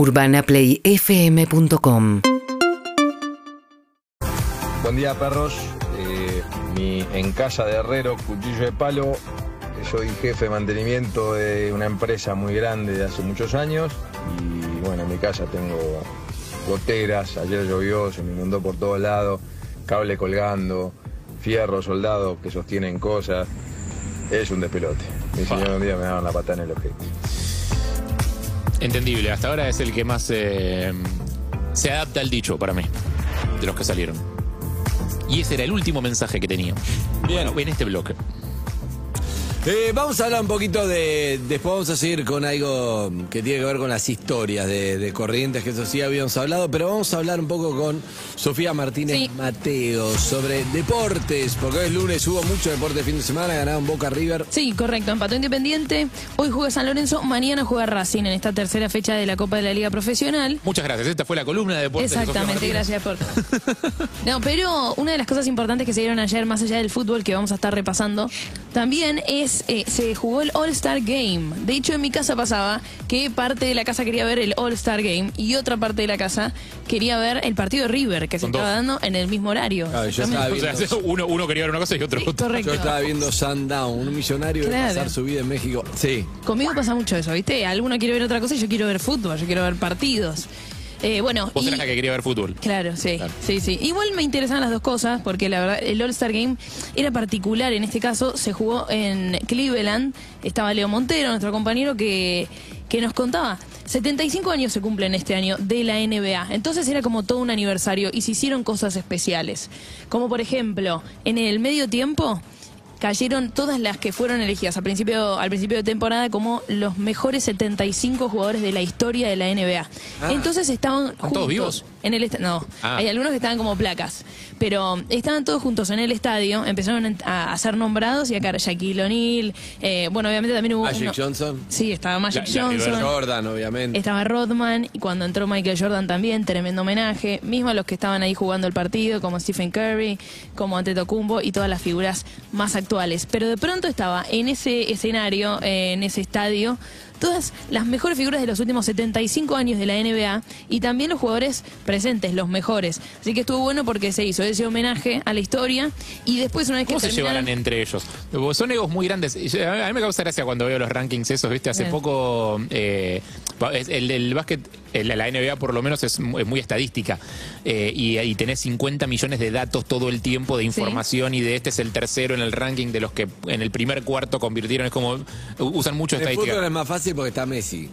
UrbanaPlayFM.com Buen día, perros. Eh, mi, en casa de herrero, cuchillo de palo. Soy jefe de mantenimiento de una empresa muy grande de hace muchos años. Y bueno, en mi casa tengo goteras. Ayer llovió, se me inundó por todos lados. Cable colgando, fierro soldado que sostienen cosas. Es un despelote. Mi señor un día me daban la patada en el objeto. Entendible, hasta ahora es el que más eh, se adapta al dicho para mí, de los que salieron. Y ese era el último mensaje que tenía. Bien. Bueno, en este bloque. Eh, vamos a hablar un poquito de. Después vamos a seguir con algo que tiene que ver con las historias de, de Corrientes, que eso sí habíamos hablado, pero vamos a hablar un poco con Sofía Martínez Sí. Mateo sobre deportes, porque hoy es lunes, hubo mucho deporte de fin de semana, ganaron Boca River. Sí, correcto. Empató Independiente. Hoy juega San Lorenzo. Mañana juega Racing en esta tercera fecha de la Copa de la Liga Profesional. Muchas gracias. Esta fue la columna de deportes. de Sofía Exactamente, Martínez. gracias por. No, pero una de las cosas importantes que se dieron ayer, más allá del fútbol que vamos a estar repasando, también es eh, se jugó el All Star Game. De hecho, en mi casa pasaba que parte de la casa quería ver el All Star Game y otra parte de la casa quería ver el partido de River que se Son estaba dos. dando en el mismo horario. Claro, yo También- estaba O sea, viendo, uno, uno quería ver una cosa y otro Sí, otra. correcto. yo estaba viendo Sundown, un millonario de Claro. pasar su vida en México. Sí. Conmigo pasa mucho eso, ¿viste? Alguno quiere ver otra cosa y yo quiero ver fútbol, yo quiero ver partidos. Eh, bueno, Vos y- eras la que quería ver fútbol. Claro, sí, Claro. sí, sí. Igual me interesan las dos cosas porque la verdad el All-Star Game era particular. En este caso se jugó en Cleveland. Estaba Leo Montero, nuestro compañero, que, que nos contaba. 75 años se cumplen este año de la NBA. Entonces era como todo un aniversario y se hicieron cosas especiales. Como por ejemplo, en el medio tiempo cayeron todas las que fueron elegidas al principio, al principio de temporada como los mejores 75 jugadores de la historia de la NBA. Ah. Entonces estaban ¿Están juntos todos vivos? En el no, Ah. hay algunos que estaban como placas, pero estaban todos juntos en el estadio, empezaron a, a ser nombrados y acá Shaquille O'Neal, eh, bueno, obviamente también hubo Magic uno- Johnson. Sí, estaba Magic La- la- Johnson. Jordan, obviamente. Estaba Rodman y cuando entró Michael Jordan también, tremendo homenaje. Mismo a los que estaban ahí jugando el partido, como Stephen Curry, como Antetokounmpo y todas las figuras más actuales. Pero de pronto estaba en ese escenario, eh, en ese estadio, todas las mejores figuras de los últimos 75 años de la NBA y también los jugadores presentes, los mejores. Así que estuvo bueno porque se hizo ese homenaje a la historia y después una vez que ¿Cómo se llevarán entre ellos? Son egos muy grandes. A mí me causa gracia cuando veo los rankings esos, ¿viste? Hace Bien. poco, eh, el, el básquet, el- la NBA por lo menos es muy, muy estadística. Eh, y, y tenés 50 millones de datos todo el tiempo de información y de este es el tercero en el ranking de los que en el primer cuarto convirtieron. Es como, usan mucho el estadística. fútbol es más fácil porque está Messi.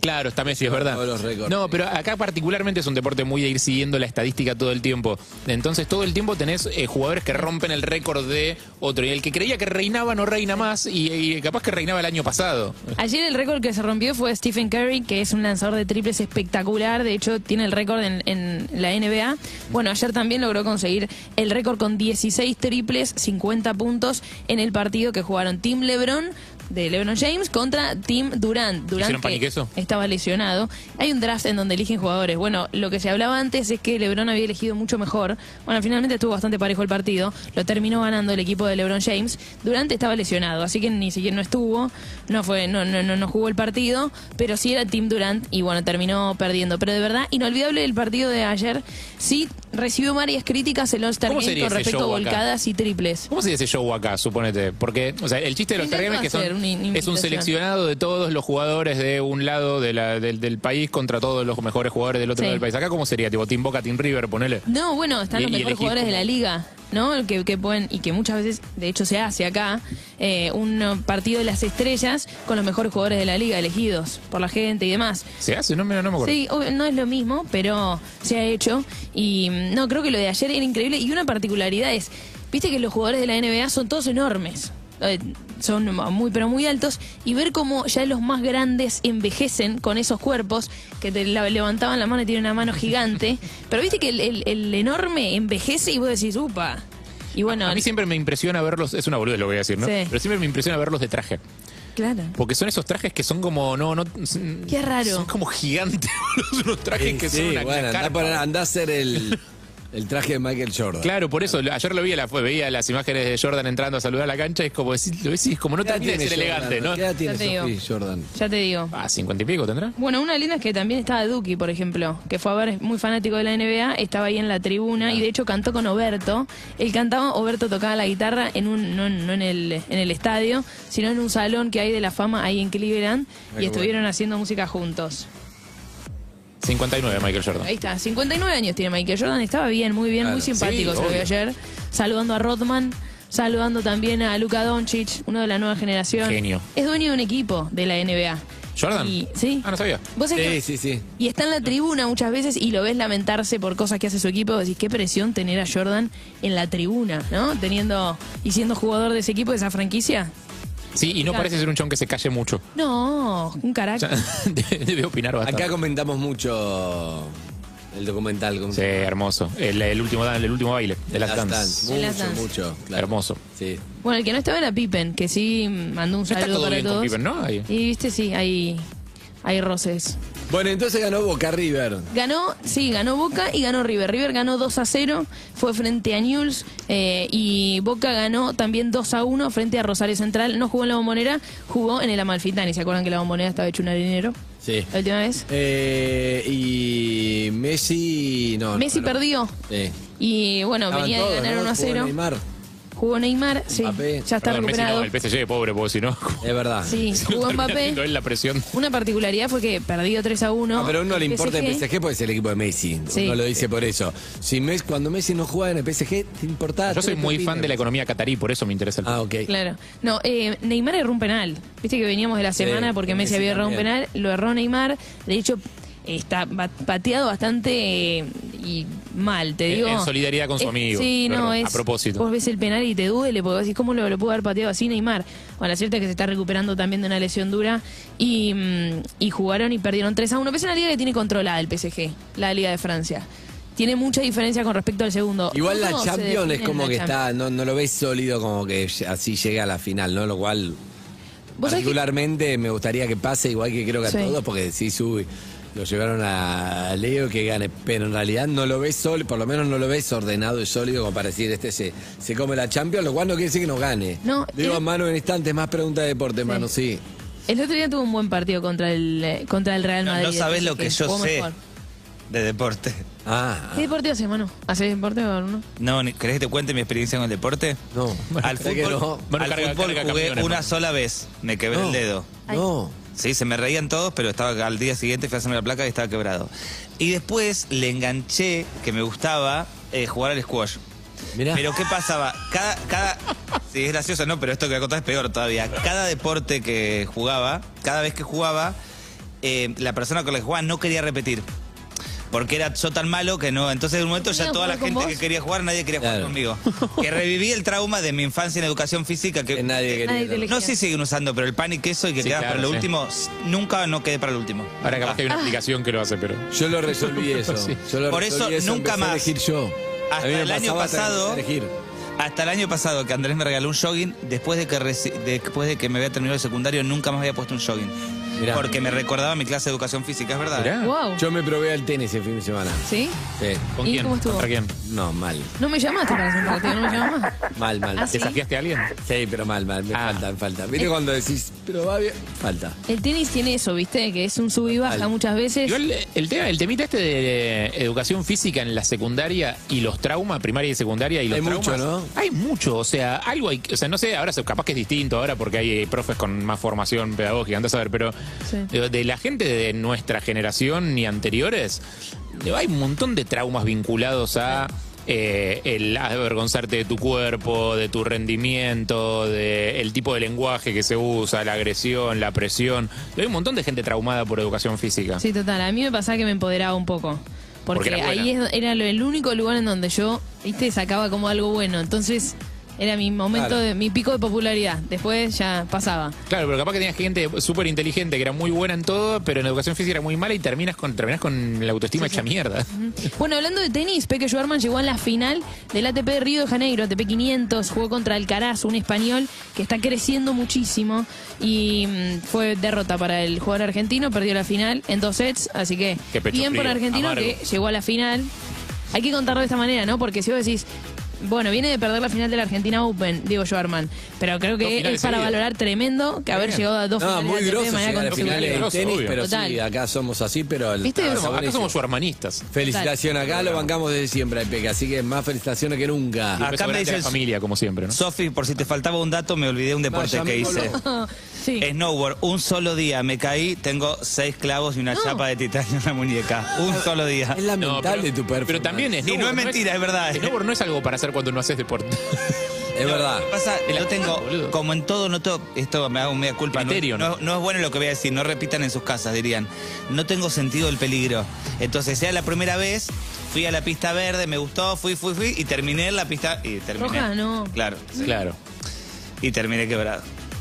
Claro, está Messi, es verdad. Todos los récords. No, pero acá particularmente es un deporte muy de ir siguiendo la estadística todo el tiempo. Entonces todo el tiempo tenés eh, jugadores que rompen el récord de otro. Y el que creía que reinaba no reina más y, y capaz que reinaba el año pasado. Ayer el récord que se rompió fue Stephen Curry, que es un lanzador de triples espectacular. De hecho, tiene el récord en, en la NBA. Bueno, ayer también logró conseguir el récord con 16 triples, 50 puntos en el partido que jugaron Team LeBron de LeBron James contra Team Durant. Durant ¿Hicieron pan y que estaba lesionado. Hay un draft en donde eligen jugadores. Bueno, lo que se hablaba antes es que LeBron había elegido mucho mejor. Bueno, finalmente estuvo bastante parejo el partido. Lo terminó ganando el equipo de LeBron James. Durante estaba lesionado, así que ni siquiera no estuvo. No fue, no, no, no, no jugó el partido, pero sí era Team Durant y bueno, terminó perdiendo. Pero de verdad, inolvidable el partido de ayer. Sí recibió varias críticas el All-Star ¿Cómo Game con respecto a acá? volcadas y triples. ¿Cómo se dice ese show acá, suponete? Porque, o sea, el chiste de los Intento Star Games es que son, una es un seleccionado de todos los jugadores de un lado de la- del, del país contra todos los mejores jugadores del otro Sí. lado del país. Acá, ¿cómo sería? Tipo, Team Boca, Team River, ponele. No, bueno, están Y- los mejores jugadores de la liga, ¿no? El Que, que pueden, y que muchas veces, de hecho, se hace acá, eh, un partido de las estrellas con los mejores jugadores de la liga, elegidos por la gente y demás. ¿Se hace? No me, no me acuerdo. Sí, obvio, no es lo mismo, pero se ha hecho. Y mm, no, creo que lo de ayer era increíble. Y una particularidad es, viste que los jugadores de la NBA son todos enormes. Eh, Son muy, pero muy altos. Y ver cómo ya los más grandes envejecen con esos cuerpos, que te la- levantaban la mano y tienen una mano gigante. Pero viste que el, el- el enorme envejece y vos decís, upa. Y bueno, A mí siempre me impresiona verlos, es una boludez lo que voy a decir, ¿no? Sí. Pero siempre me impresiona verlos de traje. claro. Porque son esos trajes que son como, no, no. Qué raro. Son como gigantes, unos trajes que Sí, son una, bueno, una andá, a hacer el. El traje de Michael Jordan. Claro, por eso, ayer lo vi, a la, fue- veía las imágenes de Jordan entrando a saludar a la cancha, y es como decir, lo decís, como no ¿Qué edad termina de ser elegante? ¿no? ¿Qué edad tiene Ya te digo. Sofía Jordan? Ya te digo. Ah, cincuenta y pico tendrá. Bueno, una linda es que también estaba Duki, por ejemplo, que fue a ver, muy fanático de la NBA, estaba ahí en la tribuna y de hecho cantó con Oberto. Él cantaba, Oberto tocaba la guitarra en un, no, en- no en, el, en el estadio, sino en un salón que hay de la fama ahí en Cleveland y estuvieron haciendo música juntos. 59 Michael Jordan. Ahí está, 59 años tiene Michael Jordan, estaba bien, muy bien, Claro. muy simpático, Sí, se lo vi obvio. ayer, saludando a Rodman. Saludando también a Luka Doncic, uno de la nueva generación. Genio. Es dueño de un equipo de la NBA. ¿Jordan? Y- sí. Ah, no sabía. ¿Vos sabés que- Sí, sí, sí. y está en la tribuna muchas veces y lo ves lamentarse por cosas que hace su equipo. Decís, qué presión tener a Jordan en la tribuna, ¿no? Teniendo y siendo jugador de ese equipo, de esa franquicia. Sí, y no parece ser un chon que se calle mucho. No, un O carácter. sea, debe debe opinar bastante. Acá comentamos mucho el documental. ¿cómo Sí, se llama? hermoso. El, el último, dan- el último baile de las Last Dance. Dance. El Last Mucho, Dance. mucho. claro. Hermoso. Sí. Bueno, el que no estaba era Pippen, que sí mandó un No está saludo todo para bien con todos. Pippen, ¿no? Ahí. Y viste, sí, hay, hay roces. Bueno, entonces ganó Boca River. Ganó, sí, ganó Boca y ganó River. River ganó 2 a 0, fue frente a Newell's eh, y Boca ganó también 2 a 1 frente a Rosario Central. No jugó en la bombonera, jugó en el Amalfitani. ¿Se acuerdan que la bombonera estaba hecho un harinero Sí. la última vez? Eh, y Messi. No, Messi no, no. perdió Sí. y bueno, Estaban venía de todos, ganar ¿no? 1 a Jugó 0. Jugó Neymar, sí, Mbappé. ya está Perdón, Messi no, recuperado. el PSG, pobre, porque si no. Es verdad. Sí, jugó termina Mbappé. él la presión. Una particularidad fue que perdió 3 a 1. No, pero a uno le importa el PSG porque es el equipo de Messi. Sí. No lo dice por eso. Si Messi, cuando Messi no juega en el PSG, te importa. Yo soy tres muy fan de la economía catarí, por eso me interesa el Ah, ok. Claro. No, eh, Neymar erró un penal. Viste que veníamos de la Sí, semana porque que Messi Messi había errado un también. penal, lo erró Neymar. De hecho, está ba- pateado bastante eh, y mal, te En- digo. en solidaridad con su Es- amigo, Sí, no, es. a propósito. Vos ves el penal y te duele porque decís, ¿cómo lo, lo pudo haber pateado así Neymar? Bueno, la cierta es que se está recuperando también de una lesión dura y, mm, y jugaron y perdieron 3 a 1. Pese a una liga que tiene controlada el PSG, la Liga de Francia. Tiene mucha diferencia con respecto al segundo. Igual la ¿Cómo se Champions es como que Champions? está, no, no lo ves sólido como que así llega a la final, ¿no? Lo cual ¿Vos sabés que- particularmente me gustaría que pase, igual que creo que a Sí. todos, porque sí sube. Lo llevaron a Leo que gane, pero en realidad no lo ves sólido, por lo menos no lo ves ordenado y sólido como para decir este se, se come la Champions, lo cual no quiere decir que no gane. No, Digo el- a mano en instantes, más pregunta de deporte, mano, sí. El otro día tuvo un buen partido contra el, eh, contra el Real No, Madrid. no sabés lo así que yo sé mejor. de deporte. Ah, ¿Qué deporte haces, mano? ¿Haces deporte o no? No, ni- ¿querés que te cuente mi experiencia con el deporte? no. Al ¿Sabés que fútbol, no? Bueno, al carga- fútbol carga jugué una ¿no? sola vez. Me quebré No. el dedo. No. Sí, se me reían todos, pero estaba al día siguiente fui a hacerme la placa y estaba quebrado. Y después le enganché que me gustaba eh, jugar al squash. Mirá. Pero ¿qué pasaba? Cada, cada. Sí, es gracioso, ¿no? Pero esto que voy a contar es peor todavía. Cada deporte que jugaba, cada vez que jugaba, eh, la persona con la que jugaba no quería repetir. Porque era yo tan malo que no. Entonces, de un momento ya ¿Querían toda la gente vos? que quería jugar, nadie quería Claro. jugar conmigo. Que reviví el trauma de mi infancia en educación física. Que, Que nadie quería. Nadie no sé si siguen usando, pero el pan y queso y que Sí, quedas claro, para lo sí. último, nunca no quedé para el último. Ahora capaz que hay Ah. una aplicación que lo hace, pero. Yo lo resolví eso. Sí. Yo lo Por resolví eso, nunca empecé a más. elegir yo. A Hasta mí me el año pasado-. Hasta el año pasado que Andrés me regaló un jogging, después de que reci- después de que me había terminado el secundario, nunca más había puesto un jogging. Mirá. Porque me recordaba mi clase de educación física, es verdad. Mirá. Wow. Yo me probé al tenis el fin de semana. ¿Sí? Sí. ¿Con ¿Y quién? cómo estuvo? ¿Contra quién? No, mal. No me llamaste para hacer un partido, no me llamas más. Mal, mal. Ah, sí. ¿Desafiaste a alguien? Sí, pero mal, mal. Me Ah. falta, me falta. ¿Viste cuando decís, pero va bien? Falta. El tenis tiene eso, ¿viste? Que es un sub y baja muchas veces. Igual el tema, el temita este de educación física en la secundaria y los traumas, primaria y secundaria y los Hay mucho, ¿no? Hay mucho, o sea, algo hay, o sea, no sé, ahora se- capaz que es distinto ahora porque hay eh, profes con más formación pedagógica, andas a ver, pero Sí. de la gente de nuestra generación ni anteriores, hay un montón de traumas vinculados a eh, el avergonzarte de tu cuerpo, de tu rendimiento, de el tipo de lenguaje que se usa, la agresión, la presión. Hay un montón de gente traumada por educación física. Sí, total. A mí me pasaba que me empoderaba un poco. Porque, ahí es- era el único lugar en donde yo, viste, sacaba como algo bueno. Entonces, era mi momento, Claro. de mi pico de popularidad. Después ya pasaba. Claro, pero capaz que tenías gente súper inteligente que era muy buena en todo, pero en educación física era muy mala y terminas con, terminás con la autoestima hecha mierda. Bueno, hablando de tenis, Peque Schwarman llegó a la final del ATP de Río de Janeiro, ATP 500, jugó contra Alcaraz, un español que está creciendo muchísimo y mm, fue derrota para el jugador argentino, perdió la final en dos sets, así que bien por frío, argentino amargo. que llegó a la final. hay que contarlo de esta manera, ¿no? Porque si vos decís, bueno, viene de perder la final de la Argentina Open, Diego Schwarman, pero creo que es para seguidas. valorar tremendo que haber llegado a dos No, finales muy grosso de manera llegar a finales de Grosso, tenis, obvio. pero Total. sí, acá somos así, pero... el- ¿Viste? ah, Acá somos- suermanistas. Felicitaciones, acá lo bancamos desde siempre, Peque, así que más felicitaciones que nunca. Acá me me dice la el- familia, como siempre, ¿no? Sofi, por si te faltaba un dato, me olvidé un deporte Vaya, que hice. sí. Snowboard, un solo día me caí, tengo seis clavos y una chapa de titanio en la muñeca. Un solo día. Es lamentable pero, tu performance. pero también es. Y no es mentira, es verdad. Snowboard no es algo para hacer cuando no haces deporte. Es verdad. Lo que pasa, El yo tengo, boludo. como en todo, no to- esto me hago media culpa. no- Criterio, no, ¿no? no es bueno lo que voy a decir, no repitan en sus casas, dirían. No tengo sentido del peligro. Entonces, sea la primera vez, fui a la pista verde, me gustó, fui, fui, fui, y terminé en la pista. Y terminé. Roja, no. Claro. sí. Claro. Y terminé quebrado.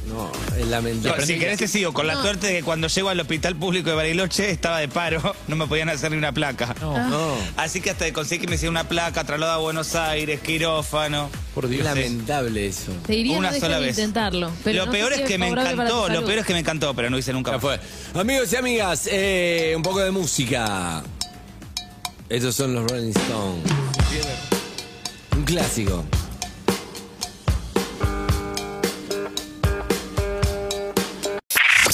No, es No, lamentable. si querés te sigo, con la No. suerte de que cuando llego al hospital público de Bariloche estaba de paro, no me podían hacer ni una placa. No, No, Así que hasta que conseguí que me hicieran una placa, traslado a Buenos Aires, quirófano. por es Dios. lamentable eso. Te diría Una no sola de vez. intentarlo. Pero lo no peor es que me encantó, lo peor es que me encantó, pero no hice nunca Ya más. fue. Amigos y amigas, eh, un poco de música. Estos son los Rolling Stones. Un clásico.